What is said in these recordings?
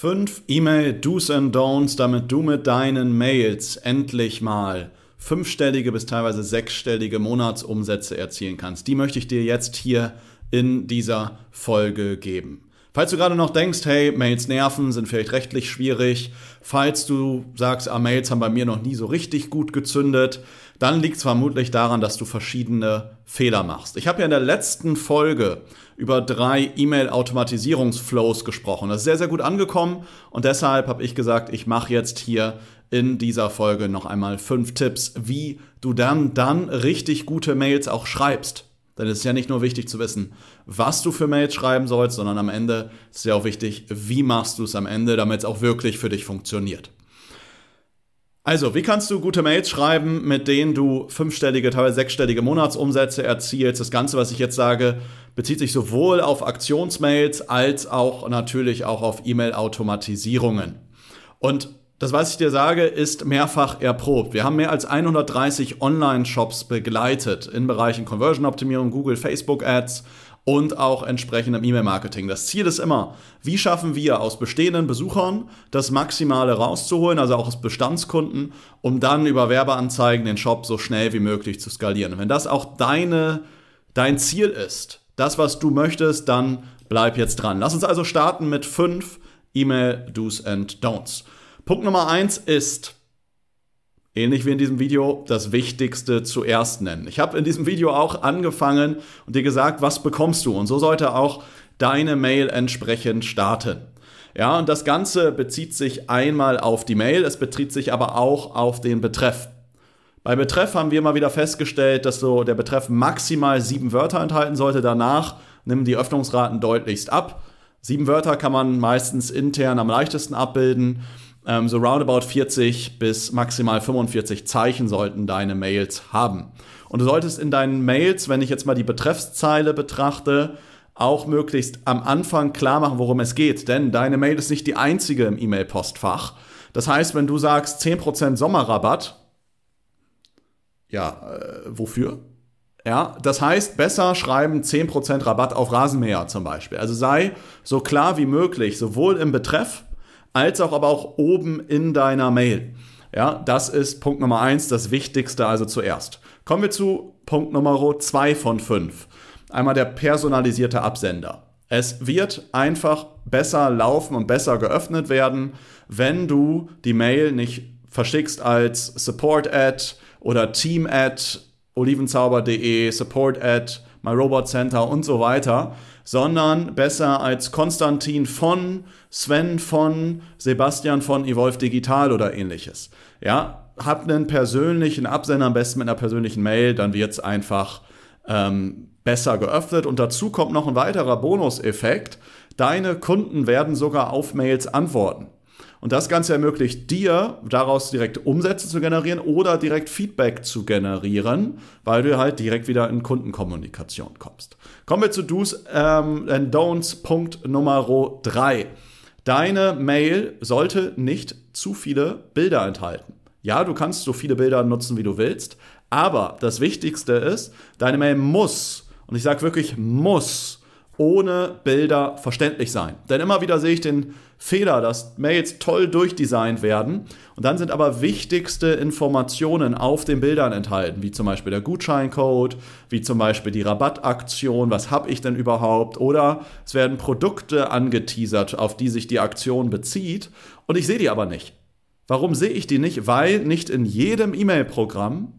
Fünf E-Mail-Do's and Don'ts, damit du mit deinen Mails endlich mal fünfstellige bis teilweise sechsstellige Monatsumsätze erzielen kannst. Die möchte ich dir jetzt hier in dieser Folge geben. Falls du gerade noch denkst, hey, Mails nerven, sind vielleicht rechtlich schwierig, falls du sagst, ah, Mails haben bei mir noch nie so richtig gut gezündet, dann liegt es vermutlich daran, dass du verschiedene Fehler machst. Ich habe ja in der letzten Folge über drei E-Mail-Automatisierungsflows gesprochen. Das ist sehr, sehr gut angekommen und deshalb habe ich gesagt, ich mache jetzt hier in dieser Folge noch einmal fünf Tipps, wie du dann, dann richtig gute Mails auch schreibst. Denn es ist ja nicht nur wichtig zu wissen, was du für Mails schreiben sollst, sondern am Ende ist ja auch wichtig, wie machst du es am Ende, damit es auch wirklich für dich funktioniert. Also, wie kannst du gute Mails schreiben, mit denen du fünfstellige, teilweise sechsstellige Monatsumsätze erzielst? Das Ganze, was ich jetzt sage, bezieht sich sowohl auf Aktionsmails als auch natürlich auch auf E-Mail-Automatisierungen. Und das, was ich dir sage, ist mehrfach erprobt. Wir haben mehr als 130 Online-Shops begleitet in Bereichen Conversion-Optimierung, Google, Facebook-Ads und auch entsprechendem E-Mail-Marketing. Das Ziel ist immer, wie schaffen wir aus bestehenden Besuchern das Maximale rauszuholen, also auch aus Bestandskunden, um dann über Werbeanzeigen den Shop so schnell wie möglich zu skalieren. Wenn das auch deine, dein Ziel ist, das, was du möchtest, dann bleib jetzt dran. Lass uns also starten mit fünf E-Mail-Do's and Don'ts. Punkt Nummer eins ist, ähnlich wie in diesem Video, das Wichtigste zuerst nennen. Ich habe in diesem Video auch angefangen und dir gesagt, was bekommst du? Und so sollte auch deine Mail entsprechend starten. Ja, und das Ganze bezieht sich einmal auf die Mail, es bezieht sich aber auch auf den Betreff. Bei Betreff haben wir mal wieder festgestellt, dass so der Betreff maximal sieben Wörter enthalten sollte. Danach nehmen die Öffnungsraten deutlichst ab. Sieben Wörter kann man meistens intern am leichtesten abbilden. Ähm, so roundabout 40 bis maximal 45 Zeichen sollten deine Mails haben. Und du solltest in deinen Mails, wenn ich jetzt mal die Betreffszeile betrachte, auch möglichst am Anfang klar machen, worum es geht. Denn deine Mail ist nicht die einzige im E-Mail-Postfach. Das heißt, wenn du sagst 10% Sommerrabatt, ja, äh, wofür? Ja, das heißt, besser schreiben 10% Rabatt auf Rasenmäher zum Beispiel. Also sei so klar wie möglich, sowohl im Betreff als auch aber auch oben in deiner Mail. Ja, das ist Punkt Nummer eins, das Wichtigste also zuerst. Kommen wir zu Punkt Nummer zwei von fünf. Einmal der personalisierte Absender. Es wird einfach besser laufen und besser geöffnet werden, wenn du die Mail nicht verschickst als Support Ad oder Team Ad, olivenzauber.de, Support Ad, My Robot Center und so weiter, sondern besser als Konstantin von, Sven von, Sebastian von Evolve Digital oder ähnliches. Ja, habt einen persönlichen Absender, am besten mit einer persönlichen Mail, dann wird es einfach ähm, besser geöffnet. Und dazu kommt noch ein weiterer Bonuseffekt. Deine Kunden werden sogar auf Mails antworten. Und das Ganze ermöglicht dir, daraus direkt Umsätze zu generieren oder direkt Feedback zu generieren, weil du halt direkt wieder in Kundenkommunikation kommst. Kommen wir zu Do's ähm, and Don'ts Punkt Nummer 3. Deine Mail sollte nicht zu viele Bilder enthalten. Ja, du kannst so viele Bilder nutzen, wie du willst, aber das Wichtigste ist, deine Mail muss, und ich sage wirklich muss, ohne Bilder verständlich sein. Denn immer wieder sehe ich den Fehler, dass Mails toll durchdesignt werden und dann sind aber wichtigste Informationen auf den Bildern enthalten, wie zum Beispiel der Gutscheincode, wie zum Beispiel die Rabattaktion, was habe ich denn überhaupt oder es werden Produkte angeteasert, auf die sich die Aktion bezieht und ich sehe die aber nicht. Warum sehe ich die nicht? Weil nicht in jedem E-Mail-Programm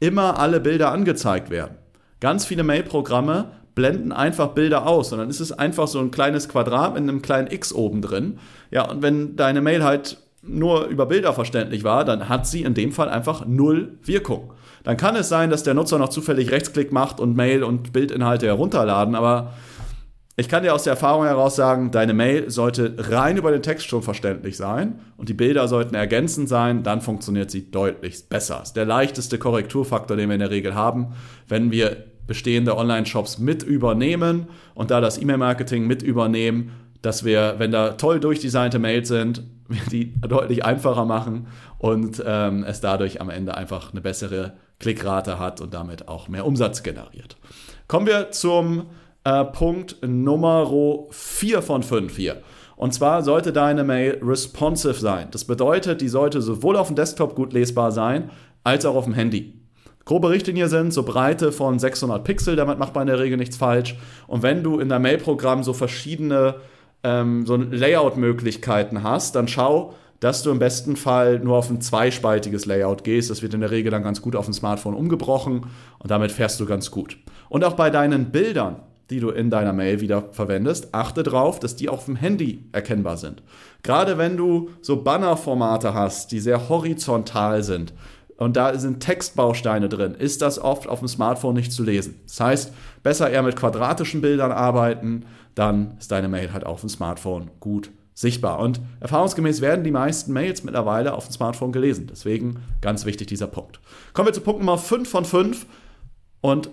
immer alle Bilder angezeigt werden. Ganz viele Mail-Programme blenden einfach Bilder aus, sondern es ist einfach so ein kleines Quadrat mit einem kleinen X oben drin. Ja, und wenn deine Mail halt nur über Bilder verständlich war, dann hat sie in dem Fall einfach null Wirkung. Dann kann es sein, dass der Nutzer noch zufällig Rechtsklick macht und Mail und Bildinhalte herunterladen, aber ich kann dir aus der Erfahrung heraus sagen, deine Mail sollte rein über den Text schon verständlich sein und die Bilder sollten ergänzend sein, dann funktioniert sie deutlich besser. Das ist der leichteste Korrekturfaktor, den wir in der Regel haben, wenn wir bestehende Online-Shops mit übernehmen und da das E-Mail-Marketing mit übernehmen, dass wir, wenn da toll durchdesignte Mails sind, die deutlich einfacher machen und ähm, es dadurch am Ende einfach eine bessere Klickrate hat und damit auch mehr Umsatz generiert. Kommen wir zum äh, Punkt Nummer 4 von 5 hier. Und zwar sollte deine Mail responsive sein. Das bedeutet, die sollte sowohl auf dem Desktop gut lesbar sein, als auch auf dem Handy. Grobe Richtlinie sind so Breite von 600 Pixel, damit macht man in der Regel nichts falsch. Und wenn du in deinem Mail-Programm so verschiedene ähm, so Layout-Möglichkeiten hast, dann schau, dass du im besten Fall nur auf ein zweispaltiges Layout gehst. Das wird in der Regel dann ganz gut auf dem Smartphone umgebrochen und damit fährst du ganz gut. Und auch bei deinen Bildern, die du in deiner Mail wieder verwendest, achte darauf, dass die auch auf dem Handy erkennbar sind. Gerade wenn du so Bannerformate hast, die sehr horizontal sind, und da sind Textbausteine drin, ist das oft auf dem Smartphone nicht zu lesen. Das heißt, besser eher mit quadratischen Bildern arbeiten, dann ist deine Mail halt auf dem Smartphone gut sichtbar. Und erfahrungsgemäß werden die meisten Mails mittlerweile auf dem Smartphone gelesen. Deswegen ganz wichtig dieser Punkt. Kommen wir zu Punkt Nummer 5 von 5. Und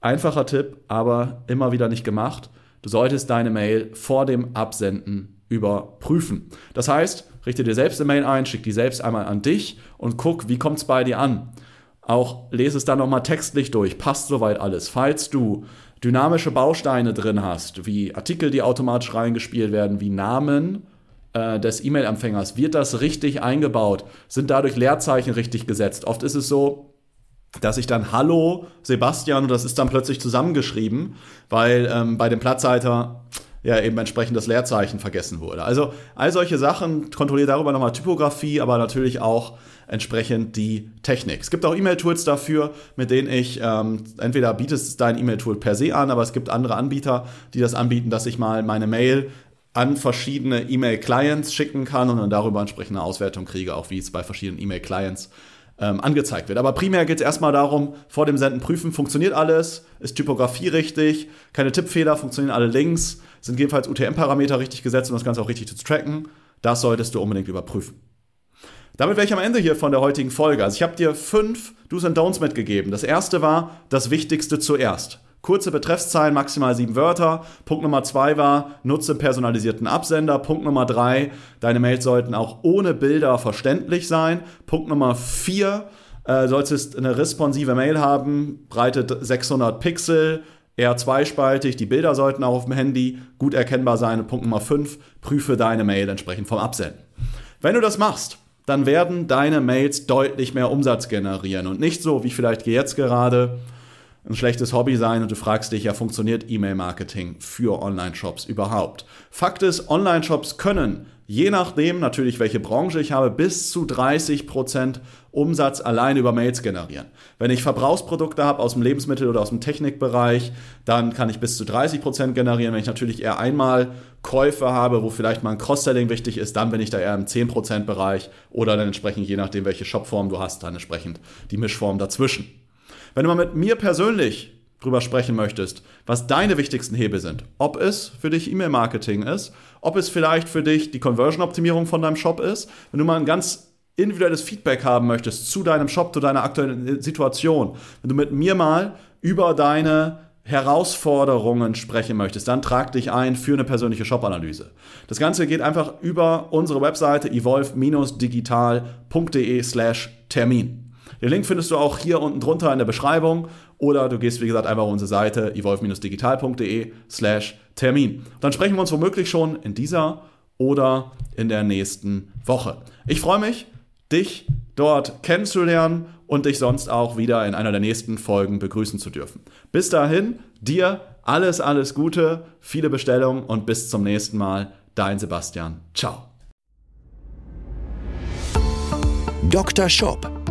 einfacher Tipp, aber immer wieder nicht gemacht. Du solltest deine Mail vor dem Absenden überprüfen. Das heißt, richte dir selbst eine Mail ein, schick die selbst einmal an dich und guck, wie kommt es bei dir an. Auch lese es dann nochmal textlich durch, passt soweit alles. Falls du dynamische Bausteine drin hast, wie Artikel, die automatisch reingespielt werden, wie Namen äh, des E-Mail-Empfängers, wird das richtig eingebaut? Sind dadurch Leerzeichen richtig gesetzt? Oft ist es so, dass ich dann Hallo Sebastian und das ist dann plötzlich zusammengeschrieben, weil ähm, bei dem Platzhalter ja eben entsprechend das Leerzeichen vergessen wurde. Also all solche Sachen, kontrolliere darüber nochmal Typografie, aber natürlich auch entsprechend die Technik. Es gibt auch E-Mail-Tools dafür, mit denen ich ähm, entweder bietest dein E-Mail-Tool per se an, aber es gibt andere Anbieter, die das anbieten, dass ich mal meine Mail an verschiedene E-Mail-Clients schicken kann und dann darüber entsprechende Auswertung kriege, auch wie es bei verschiedenen E-Mail-Clients ähm, angezeigt wird. Aber primär geht es erstmal darum, vor dem Senden prüfen, funktioniert alles, ist Typografie richtig, keine Tippfehler, funktionieren alle Links, sind jedenfalls UTM-Parameter richtig gesetzt, um das Ganze auch richtig zu tracken. Das solltest du unbedingt überprüfen. Damit wäre ich am Ende hier von der heutigen Folge. Also ich habe dir fünf Do's and Don'ts mitgegeben. Das erste war das Wichtigste zuerst. Kurze Betreffszeilen, maximal sieben Wörter. Punkt Nummer zwei war, nutze personalisierten Absender. Punkt Nummer drei, deine Mails sollten auch ohne Bilder verständlich sein. Punkt Nummer vier, äh, solltest eine responsive Mail haben, Breite 600 Pixel, eher zweispaltig. Die Bilder sollten auch auf dem Handy gut erkennbar sein. Und Punkt Nummer fünf, prüfe deine Mail entsprechend vom Absenden. Wenn du das machst, dann werden deine Mails deutlich mehr Umsatz generieren und nicht so wie vielleicht jetzt gerade ein schlechtes Hobby sein und du fragst dich, ja, funktioniert E-Mail-Marketing für Online-Shops überhaupt? Fakt ist, Online-Shops können, je nachdem natürlich, welche Branche ich habe, bis zu 30% Umsatz allein über Mails generieren. Wenn ich Verbrauchsprodukte habe aus dem Lebensmittel- oder aus dem Technikbereich, dann kann ich bis zu 30% generieren. Wenn ich natürlich eher einmal Käufe habe, wo vielleicht mal ein Cross-Selling wichtig ist, dann bin ich da eher im 10%-Bereich oder dann entsprechend, je nachdem, welche Shopform du hast, dann entsprechend die Mischform dazwischen. Wenn du mal mit mir persönlich drüber sprechen möchtest, was deine wichtigsten Hebel sind, ob es für dich E-Mail-Marketing ist, ob es vielleicht für dich die Conversion-Optimierung von deinem Shop ist, wenn du mal ein ganz individuelles Feedback haben möchtest zu deinem Shop, zu deiner aktuellen Situation, wenn du mit mir mal über deine Herausforderungen sprechen möchtest, dann trag dich ein für eine persönliche Shop-Analyse. Das Ganze geht einfach über unsere Webseite evolve-digital.de slash Termin. Den Link findest du auch hier unten drunter in der Beschreibung oder du gehst, wie gesagt, einfach auf unsere Seite evolve-digital.de slash Termin. Dann sprechen wir uns womöglich schon in dieser oder in der nächsten Woche. Ich freue mich, dich dort kennenzulernen und dich sonst auch wieder in einer der nächsten Folgen begrüßen zu dürfen. Bis dahin, dir alles, alles Gute, viele Bestellungen und bis zum nächsten Mal. Dein Sebastian. Ciao. Dr. Shop